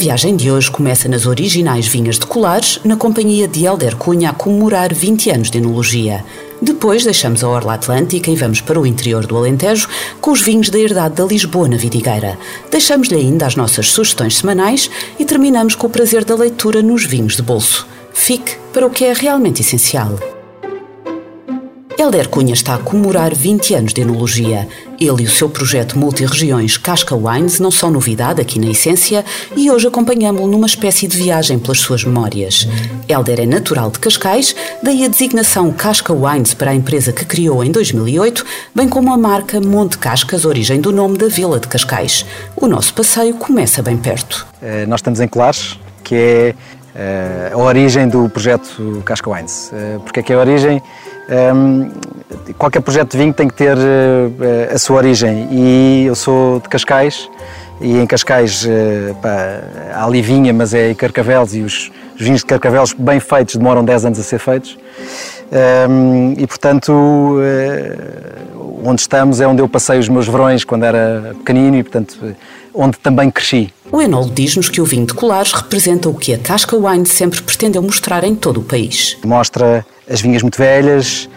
Viagem de hoje começa nas originais vinhas de Colares, na companhia de Helder Cunha a comemorar 20 anos de enologia. Depois deixamos a Orla Atlântica e vamos para o interior do Alentejo com os vinhos da herdade da Lisboa na Vidigueira. Deixamos-lhe ainda as nossas sugestões semanais e terminamos com o prazer da leitura nos vinhos de bolso. Fique para o que é realmente essencial. Helder Cunha está a comemorar 20 anos de enologia. Ele e o seu projeto Multiregiões Casca Wines não são novidade aqui na Essência e hoje acompanhamos-lo numa espécie de viagem pelas suas memórias. Helder é natural de Cascais, daí a designação Casca Wines para a empresa que criou em 2008, bem como a marca Monte Cascas, origem do nome da vila de Cascais. O nosso passeio começa bem perto. Eh, Nós estamos em Colares, que é a origem do projeto Casca Wines. Eh, Porque é que é a origem? Ehm, qualquer projeto de vinho tem que ter eh, a sua origem e eu sou de Cascais e em Cascais eh, pá, há ali vinha, mas é em Carcavelos e os, os vinhos de Carcavelos bem feitos demoram 10 anos a ser feitos. Ehm, e portanto, eh, onde estamos é onde eu passei os meus verões quando era pequenino e portanto, eh, onde também cresci. O enólogo diz-nos que o vinho de Colares representa o que a Casca Wine sempre pretendeu mostrar em todo o país. Mostra as vinhas muito velhas,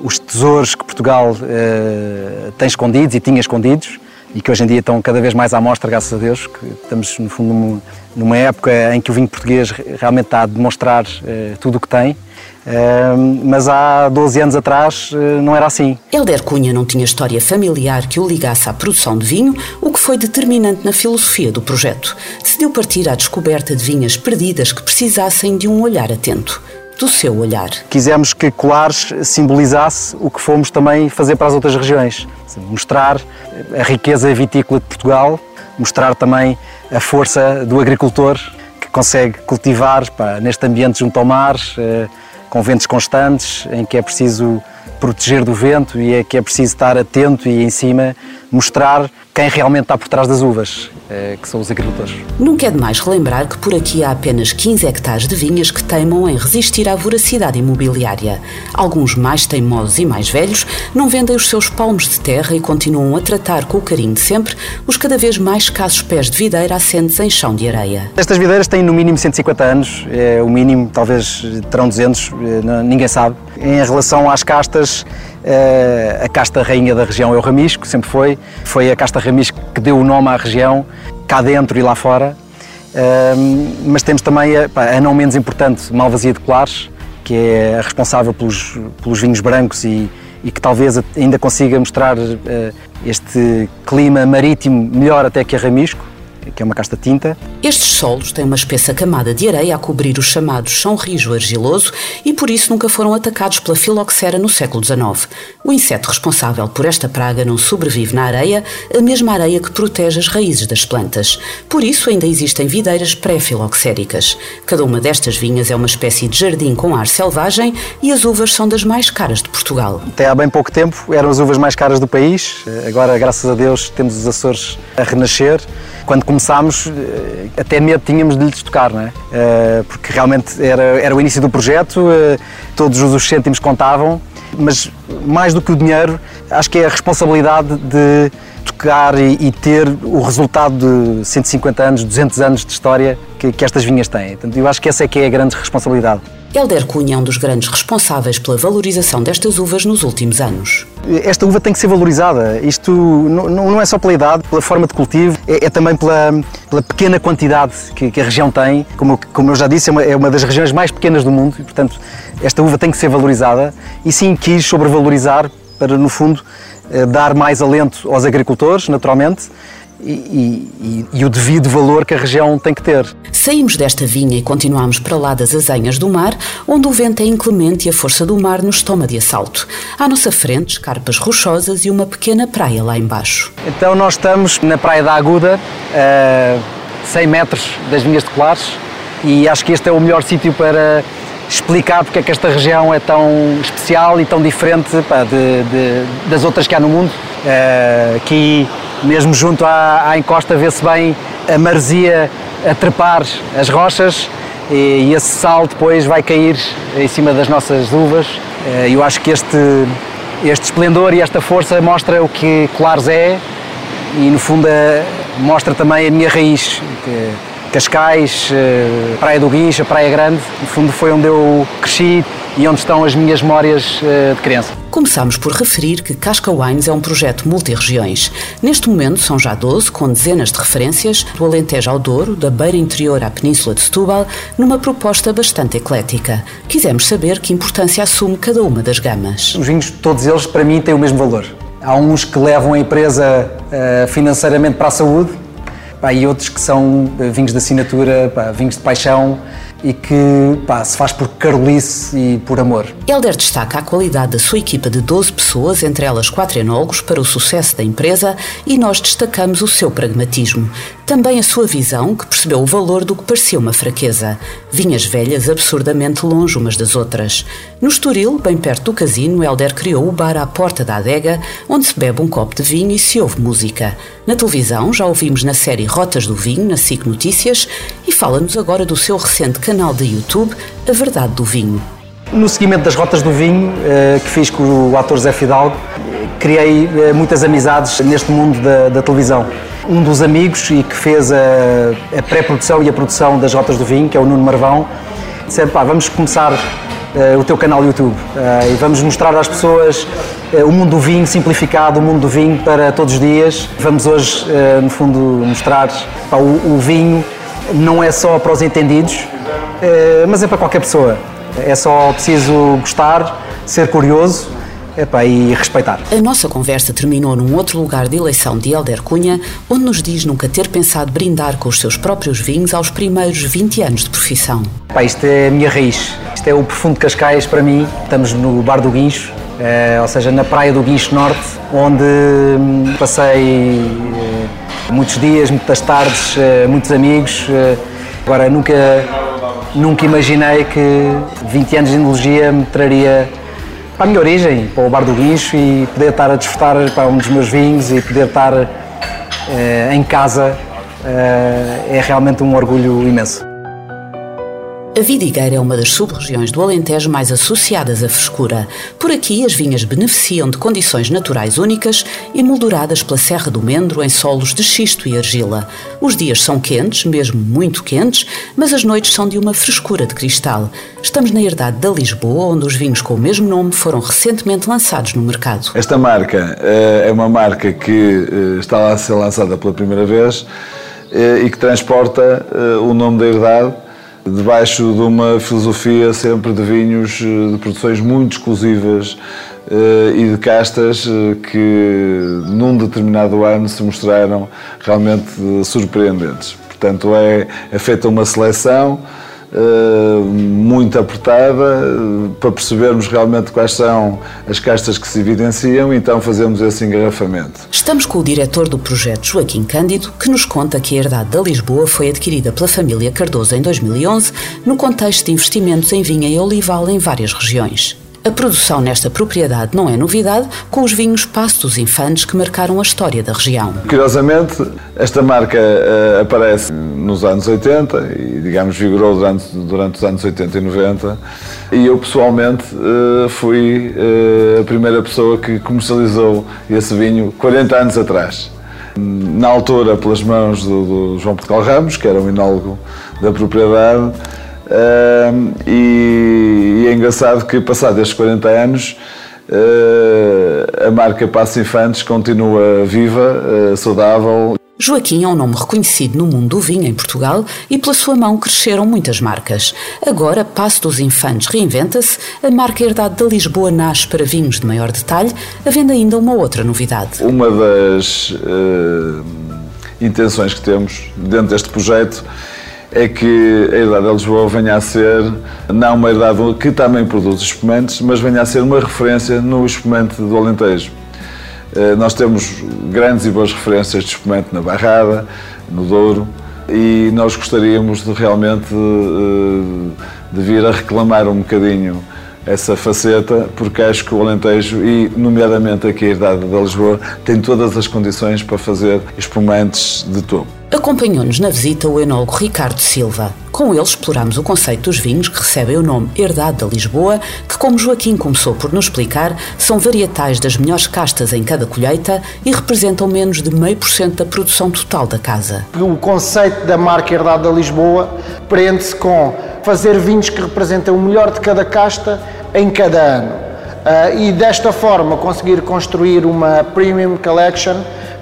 os tesouros que Portugal eh, tem escondidos e tinha escondidos e que hoje em dia estão cada vez mais à mostra, graças a Deus, que estamos no fundo num- numa época em que o vinho português realmente está a demonstrar eh, tudo o que tem, Eh, mas há 12 anos atrás eh, não era assim. Helder Cunha não tinha história familiar que o ligasse à produção de vinho, o que foi determinante na filosofia do projeto. Decidiu partir à descoberta de vinhas perdidas que precisassem de um olhar atento. Do seu olhar. Quisemos que Colares simbolizasse o que fomos também fazer para as outras regiões. Mostrar a riqueza vitícola de Portugal, mostrar também a força do agricultor que consegue cultivar pá, neste ambiente junto ao mar, eh, com ventos constantes, em que é preciso proteger do vento e é que é preciso estar atento e em cima mostrar quem realmente está por trás das uvas, eh, que são os agricultores. Nunca é demais relembrar que por aqui há apenas 15 hectares de vinhas que teimam em resistir à voracidade imobiliária. Alguns mais teimosos e mais velhos não vendem os seus palmos de terra e continuam a tratar com o carinho de sempre os cada vez mais escassos pés de videira assentes em chão de areia. Estas videiras têm no mínimo 150 anos, é o mínimo, talvez terão 200, eh, ninguém sabe. Em relação às castas, eh, a casta rainha da região é o Ramisco, sempre foi. Foi a casta Ramisco que deu o nome à região, cá dentro e lá fora. Ahm, Mas temos também a, a não menos importante Malvasia de Colares, que é a responsável pelos, pelos vinhos brancos e, e que talvez ainda consiga mostrar eh, este clima marítimo melhor até que a Ramisco, que é uma casta tinta. Estes solos têm uma espessa camada de areia a cobrir o chamado chão rijo argiloso e por isso nunca foram atacados pela filoxera no século XIX. O inseto responsável por esta praga não sobrevive na areia, a mesma areia que protege as raízes das plantas. Por isso ainda existem videiras pré-filoxéricas. Cada uma destas vinhas é uma espécie de jardim com ar selvagem e as uvas são das mais caras de Portugal. Até há bem pouco tempo eram as uvas mais caras do país. Agora, graças a Deus, temos os Açores a renascer. Quando começámos, eh, até medo tínhamos de lhes tocar, não é? Eh, Porque realmente era, era o início do projeto, eh, todos os cêntimos contavam, mas mais do que o dinheiro, acho que é a responsabilidade de tocar e, e ter o resultado de 150 anos, 200 anos de história que, que estas vinhas têm. Portanto, eu acho que essa é que é a grande responsabilidade. Helder Cunha é um dos grandes responsáveis pela valorização destas uvas nos últimos anos. Esta uva tem que ser valorizada. Isto não, é só pela idade, pela forma de cultivo, é, é também pela, pela pequena quantidade que, que a região tem. Como, como eu já disse, é uma, é uma das regiões mais pequenas do mundo e, portanto, esta uva tem que ser valorizada. E sim, quis sobrevalorizar para, no fundo, eh, dar mais alento aos agricultores, naturalmente, e, e- e- o devido valor que a região tem que ter. Saímos desta vinha e continuamos para lá das azenhas do mar, onde o vento é inclemente e a força do mar nos toma de assalto. À nossa frente, escarpas rochosas e uma pequena praia lá embaixo. Então nós estamos na Praia da Aguda, a 100 metros das vinhas de Colares, e acho que este é o melhor sítio para explicar porque é que esta região é tão especial e tão diferente pá, de, de, das outras que há no mundo. Uh, aqui, mesmo junto à, à encosta, vê-se bem a maresia a trepar as rochas e, e, esse sal depois vai cair em cima das nossas uvas. Uh, eu acho que este, este esplendor e esta força mostra o que Colares é e, no fundo, mostra também a minha raiz. Cascais, eh, Praia do Guincho, Praia Grande, no fundo foi onde eu cresci e onde estão as minhas memórias eh, de criança. Começámos por referir que Casca Wines é um projeto multi-regiões. Neste momento são já 12, com dezenas de referências, do Alentejo ao Douro, da beira interior à Península de Setúbal, numa proposta bastante eclética. Quisemos saber que importância assume cada uma das gamas. Os vinhos, todos eles, para mim, têm o mesmo valor. Há uns que levam a empresa uh, financeiramente para a saúde, pá, e outros que são eh, vinhos de assinatura, pá, vinhos de paixão e que pá, se faz por carolice e por amor. Helder destaca a qualidade da sua equipa de 12 pessoas, entre elas quatro enólogos, para o sucesso da empresa e nós destacamos o seu pragmatismo. Também a sua visão, que percebeu o valor do que parecia uma fraqueza. Vinhas velhas absurdamente longe umas das outras. No Estoril, bem perto do casino, Helder criou o bar à porta da adega, onde se bebe um copo de vinho e se ouve música. Na televisão, já ouvimos na série Rotas do Vinho, na SIC Notícias, e fala-nos agora do seu recente canal de YouTube, A Verdade do Vinho. No seguimento das Rotas do Vinho, eh, que fiz com o ator Zé Fidalgo, criei eh, muitas amizades neste mundo da, da televisão. Um dos amigos e que fez a, a pré-produção e a produção das Rotas do Vinho, que é o Nuno Marvão, disse: pá, vamos começar uh, o teu canal YouTube uh, e vamos mostrar às pessoas uh, o mundo do vinho simplificado, o mundo do vinho para todos os dias. Vamos hoje, no fundo, mostrar pá, o, o vinho não é só para os entendidos, mas é para qualquer pessoa. É só preciso gostar, ser curioso epá, e respeitar. A nossa conversa terminou num outro lugar de eleição de Helder Cunha, onde nos diz nunca ter pensado brindar com os seus próprios vinhos aos primeiros 20 anos de profissão. Epá, isto é a minha raiz, isto é o profundo de Cascais para mim. Estamos no Bar do Guincho, é, ou seja, na praia do Guincho Norte, onde hum, passei é, muitos dias, muitas tardes, é, muitos amigos. Agora, nunca Nunca imaginei que 20 anos de enologia me traria para a minha origem, para o Bar do Guincho e poder estar a desfrutar para um dos meus vinhos e poder estar eh, em casa eh, é realmente um orgulho imenso. A Vidigueira é uma das sub-regiões do Alentejo mais associadas à frescura. Por aqui, as vinhas beneficiam de condições naturais únicas e molduradas pela Serra do Mendro em solos de xisto e argila. Os dias são quentes, mesmo muito quentes, mas as noites são de uma frescura de cristal. Estamos na herdade da Lisboa, onde os vinhos com o mesmo nome foram recentemente lançados no mercado. Esta marca uh, é uma marca que uh, está a ser lançada pela primeira vez uh, e que transporta o nome da herdade debaixo de uma filosofia sempre de vinhos eh, de produções muito exclusivas eh, e de castas eh, que num determinado ano se mostraram realmente surpreendentes. Portanto, é, é feita uma seleção Uh, muito apertada para percebermos realmente quais são as castas que se evidenciam e então fazemos esse engarrafamento. Estamos com o diretor do projeto Joaquim Cândido, que nos conta que a herdade da Lisboa foi adquirida pela família Cardoso em 2011 no contexto de investimentos em vinha e olival em várias regiões. A produção nesta propriedade não é novidade, com os vinhos Passo dos Infantes que marcaram a história da região. Curiosamente, esta marca uh, aparece nos anos 80 e, digamos, vigorou durante, durante os anos 80 e 90. E eu, pessoalmente, uh, fui uh, a primeira pessoa que comercializou esse vinho 40 anos atrás. Na altura, pelas mãos do, do João Portugal Ramos, que era um enólogo da propriedade, Uh, e, e, é engraçado que, passados estes 40 anos, uh, a marca Passo Infantes continua viva, uh, saudável. Joaquim é um nome reconhecido no mundo do vinho em Portugal e pela sua mão cresceram muitas marcas. Agora, Passo dos Infantes reinventa-se, a marca Herdade da Lisboa nasce para vinhos de maior detalhe, havendo ainda uma outra novidade. Uma das intenções que temos dentro deste projeto é que a Herdade de Lisboa venha a ser, não uma herdade que também produz espumantes, mas venha a ser uma referência no espumante do Alentejo. Eh, nós temos grandes e boas referências de espumante na Barrada, no Douro, e nós gostaríamos de realmente eh, de vir a reclamar um bocadinho essa faceta, porque acho que o Alentejo, e nomeadamente aqui a Herdade da Lisboa, tem todas as condições para fazer espumantes de topo. Acompanhou-nos na visita o enólogo Ricardo Silva. Com ele exploramos o conceito dos vinhos que recebem o nome Herdade da Lisboa, que, como Joaquim começou por nos explicar, são varietais das melhores castas em cada colheita e representam menos de meio por cento da produção total da casa. O conceito da marca Herdade da Lisboa prende-se com fazer vinhos que representem o melhor de cada casta em cada ano. Uh, e desta forma conseguir construir uma Premium Collection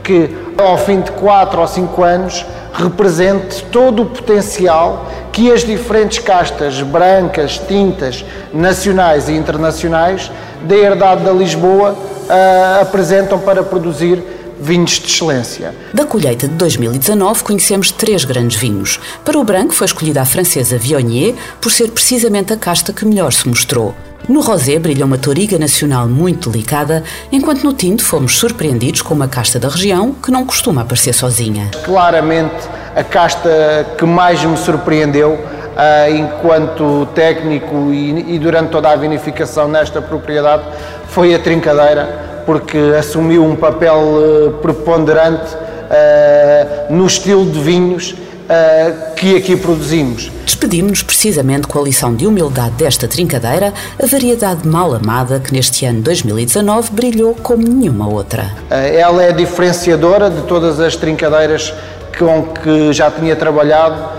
que ao fim de 4 ou 5 anos represente todo o potencial que as diferentes castas brancas, tintas, nacionais e internacionais da herdade da Lisboa uh, apresentam para produzir vinhos de excelência. Da colheita de 2019 conhecemos três grandes vinhos. Para o branco foi escolhida a francesa Viognier por ser precisamente a casta que melhor se mostrou. No rosé brilha uma toriga nacional muito delicada, enquanto no tinto fomos surpreendidos com uma casta da região que não costuma aparecer sozinha. Claramente a casta que mais me surpreendeu uh, enquanto técnico e, e durante toda a vinificação nesta propriedade foi a trincadeira, porque assumiu um papel uh, preponderante uh, no estilo de vinhos uh, que aqui produzimos. Despedimos-nos precisamente com a lição de humildade desta trincadeira, a variedade mal amada que neste ano 2019 brilhou como nenhuma outra. Ela é diferenciadora de todas as trincadeiras com que já tinha trabalhado,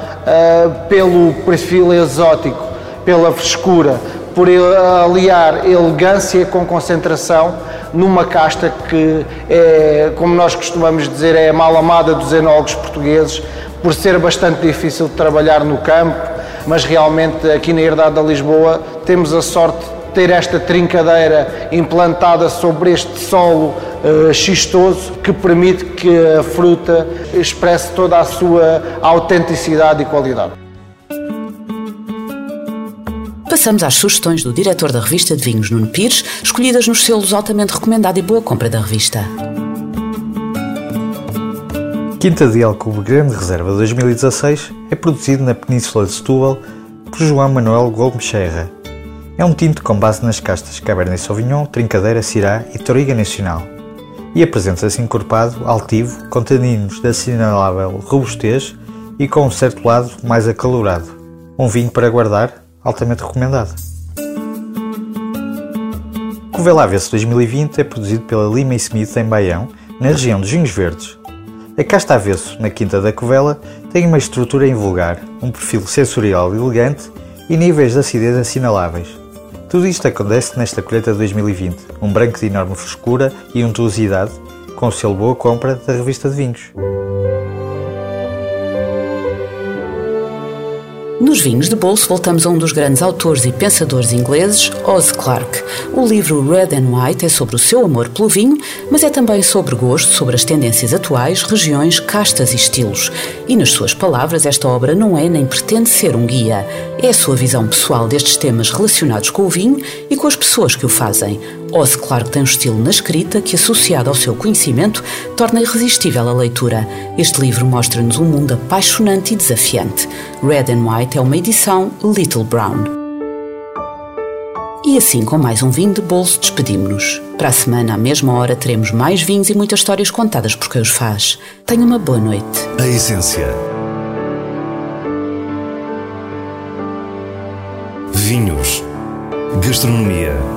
pelo perfil exótico, pela frescura, por aliar elegância com concentração numa casta que é, como nós costumamos dizer, é a mal amada dos enólogos portugueses, por ser bastante difícil de trabalhar no campo, mas realmente aqui na Herdade da Lisboa temos a sorte de ter esta trincadeira implantada sobre este solo uh, xistoso que permite que a fruta expresse toda a sua autenticidade e qualidade. Passamos às sugestões do diretor da revista de vinhos, Nuno Pires, escolhidas nos selos altamente recomendado e boa compra da revista. Quinta de Alcobe Grande Reserva 2016 é produzido na Península de Setúbal por João Manuel Gomes Serra. É um tinto com base nas castas Cabernet Sauvignon, Trincadeira, Syrah e Toriga Nacional e apresenta-se encorpado, altivo, com taninos de assinalável robustez e com um certo lado mais acalorado. Um vinho para guardar, altamente recomendado. Covela Avesso 2020 é produzido pela Lima e Smith em Baião, na região dos Vinhos Verdes. A casta avesso, na Quinta da Covela, tem uma estrutura invulgar, um perfil sensorial elegante e níveis de acidez assinaláveis. Tudo isto acontece nesta colheita de 2020, um branco de enorme frescura e untuosidade, com o selo Boa Compra da revista de vinhos. Nos vinhos de bolso, voltamos a um dos grandes autores e pensadores ingleses, Oz Clarke. O livro Red and White é sobre o seu amor pelo vinho, mas é também sobre gosto, sobre as tendências atuais, regiões, castas e estilos. E, nas suas palavras, esta obra não é nem pretende ser um guia. É a sua visão pessoal destes temas relacionados com o vinho e com as pessoas que o fazem. Oz Clarke tem um estilo na escrita que, associado ao seu conhecimento, torna irresistível a leitura. Este livro mostra-nos um mundo apaixonante e desafiante. Red and White é uma edição Little Brown. E assim, com mais um vinho de bolso, despedimos-nos. Para a semana, à mesma hora, teremos mais vinhos e muitas histórias contadas por quem os faz. Tenha uma boa noite. A essência. Vinhos. Gastronomia